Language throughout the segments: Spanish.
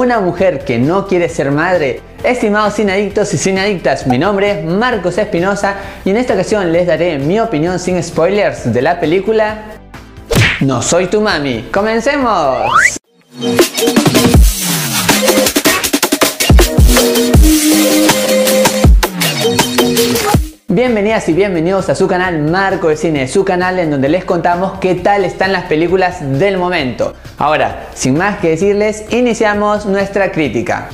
una mujer que no quiere ser madre. Estimados adictos y sin adictas, mi nombre es Marcos Espinosa y en esta ocasión les daré mi opinión sin spoilers de la película No soy tu mami. ¡Comencemos! Bienvenidas y bienvenidos a su canal Marco de Cine, su canal en donde les contamos qué tal están las películas del momento. Ahora, sin más que decirles, iniciamos nuestra crítica.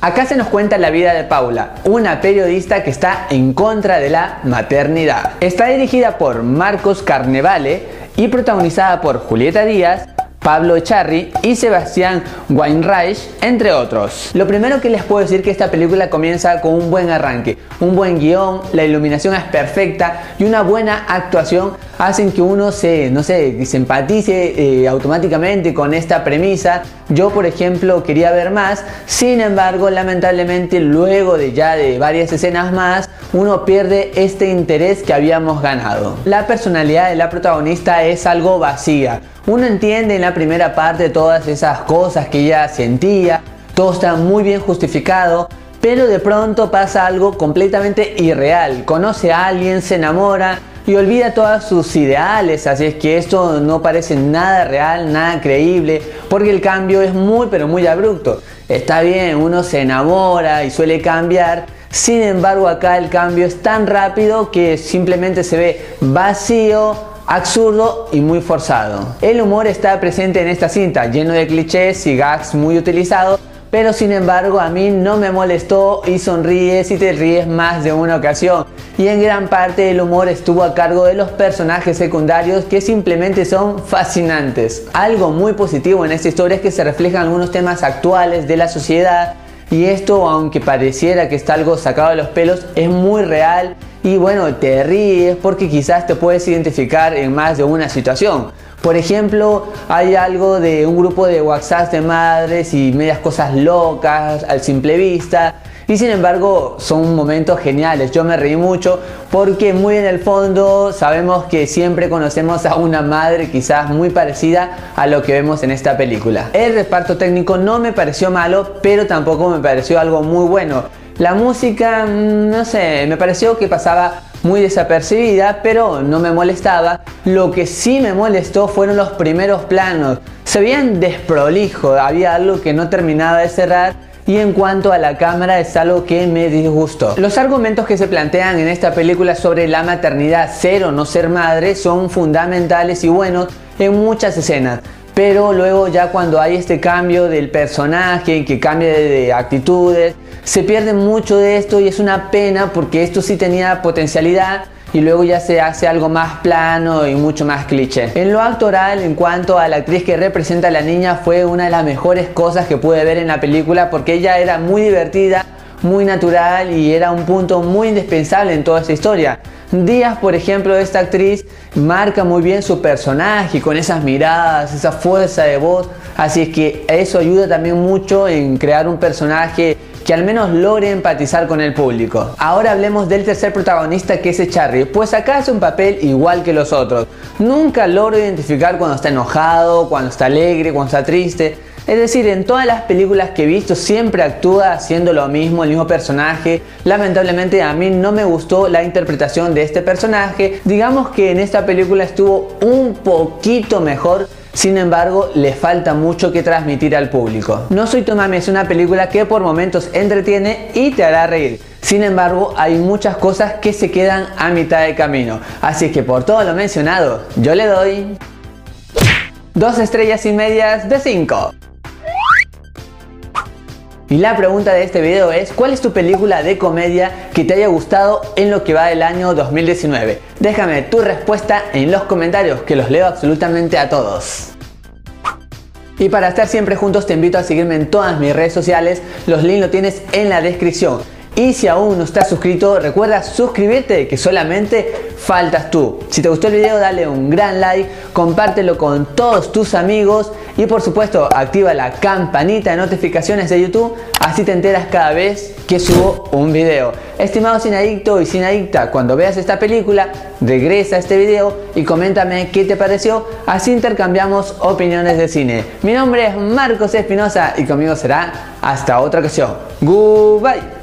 Acá se nos cuenta la vida de Paula, una periodista que está en contra de la maternidad. Está dirigida por Marcos Carnevale y protagonizada por Julieta Díaz, Pablo Echarri y Sebastián Weinreich, entre otros. Lo primero que les puedo decir que esta película comienza con un buen arranque, un buen guion, la iluminación es perfecta y una buena actuación hacen que uno se, no sé, se empatice eh, automáticamente con esta premisa. Yo, por ejemplo, quería ver más, sin embargo, lamentablemente, luego de ya de varias escenas más, uno pierde este interés que habíamos ganado. La personalidad de la protagonista es algo vacía. Uno entiende en la primera parte todas esas cosas que ella sentía, todo está muy bien justificado, pero de pronto pasa algo completamente irreal. Conoce a alguien, se enamora y olvida todos sus ideales, así es que esto no parece nada real, nada creíble, porque el cambio es muy pero muy abrupto. Está bien, uno se enamora y suele cambiar, sin embargo acá el cambio es tan rápido que simplemente se ve vacío, absurdo y muy forzado. El humor está presente en esta cinta, lleno de clichés y gags muy utilizados, pero sin embargo a mí no me molestó y sonríes y te ríes más de una ocasión. Y en gran parte el humor estuvo a cargo de los personajes secundarios que simplemente son fascinantes. Algo muy positivo en esta historia es que se reflejan algunos temas actuales de la sociedad y esto aunque pareciera que está algo sacado de los pelos es muy real y bueno, te ríes porque quizás te puedes identificar en más de una situación. Por ejemplo, hay algo de un grupo de WhatsApp de madres y medias cosas locas al simple vista. Y sin embargo, son momentos geniales. Yo me reí mucho porque muy en el fondo sabemos que siempre conocemos a una madre quizás muy parecida a lo que vemos en esta película. El reparto técnico no me pareció malo, pero tampoco me pareció algo muy bueno. La música, mm, no sé, me pareció que pasaba muy desapercibida, pero no me molestaba. Lo que sí me molestó fueron los primeros planos. Se veían desprolijo, había algo que no terminaba de cerrar y en cuanto a la cámara es algo que me disgustó. Los argumentos que se plantean en esta película sobre la maternidad, ser o no ser madre, son fundamentales y buenos en muchas escenas pero luego ya cuando hay este cambio del personaje, que cambia de, actitudes, se pierde mucho de esto y es una pena porque esto sí tenía potencialidad y luego ya se hace algo más plano y mucho más cliché. En lo actoral, en cuanto a la actriz que representa a la niña, fue una de las mejores cosas que pude ver en la película porque ella era muy divertida, muy natural y era un punto muy indispensable en toda esta historia. Díaz, por ejemplo, esta actriz marca muy bien su personaje con esas miradas, esa fuerza de voz, así es que eso ayuda también mucho en crear un personaje que al menos logre empatizar con el público. Ahora hablemos del tercer protagonista que es Charlie, pues acá hace un papel igual que los otros. Nunca logro identificar cuando está enojado, cuando está alegre, cuando está triste. Es decir, en todas las películas que he visto siempre actúa haciendo lo mismo, el mismo personaje. Lamentablemente a mí no me gustó la interpretación de este personaje. Digamos que en esta película estuvo un poquito mejor sin embargo, le falta mucho que transmitir al público. No Soy tu mami es una película que por momentos entretiene y te hará reír. Sin embargo, hay muchas cosas que se quedan a mitad de camino. Así que por todo lo mencionado, yo le doy dos estrellas y medias de 5. Y la pregunta de este video es, ¿cuál es tu película de comedia que te haya gustado en lo que va del año 2019? Déjame tu respuesta en los comentarios, que los leo absolutamente a todos. Y para estar siempre juntos te invito a seguirme en todas mis redes sociales, los links los tienes en la descripción. Y si aún no estás suscrito, recuerda suscribirte que solamente faltas tú. Si te gustó el video, dale un gran like, compártelo con todos tus amigos y por supuesto activa la campanita de notificaciones de YouTube, así te enteras cada vez que subo un video. Estimado sinadicto y sinadicta, cuando veas esta película, regresa a este video y coméntame qué te pareció, así intercambiamos opiniones de cine. Mi nombre es Marcos Espinosa y conmigo será hasta otra ocasión. Goodbye.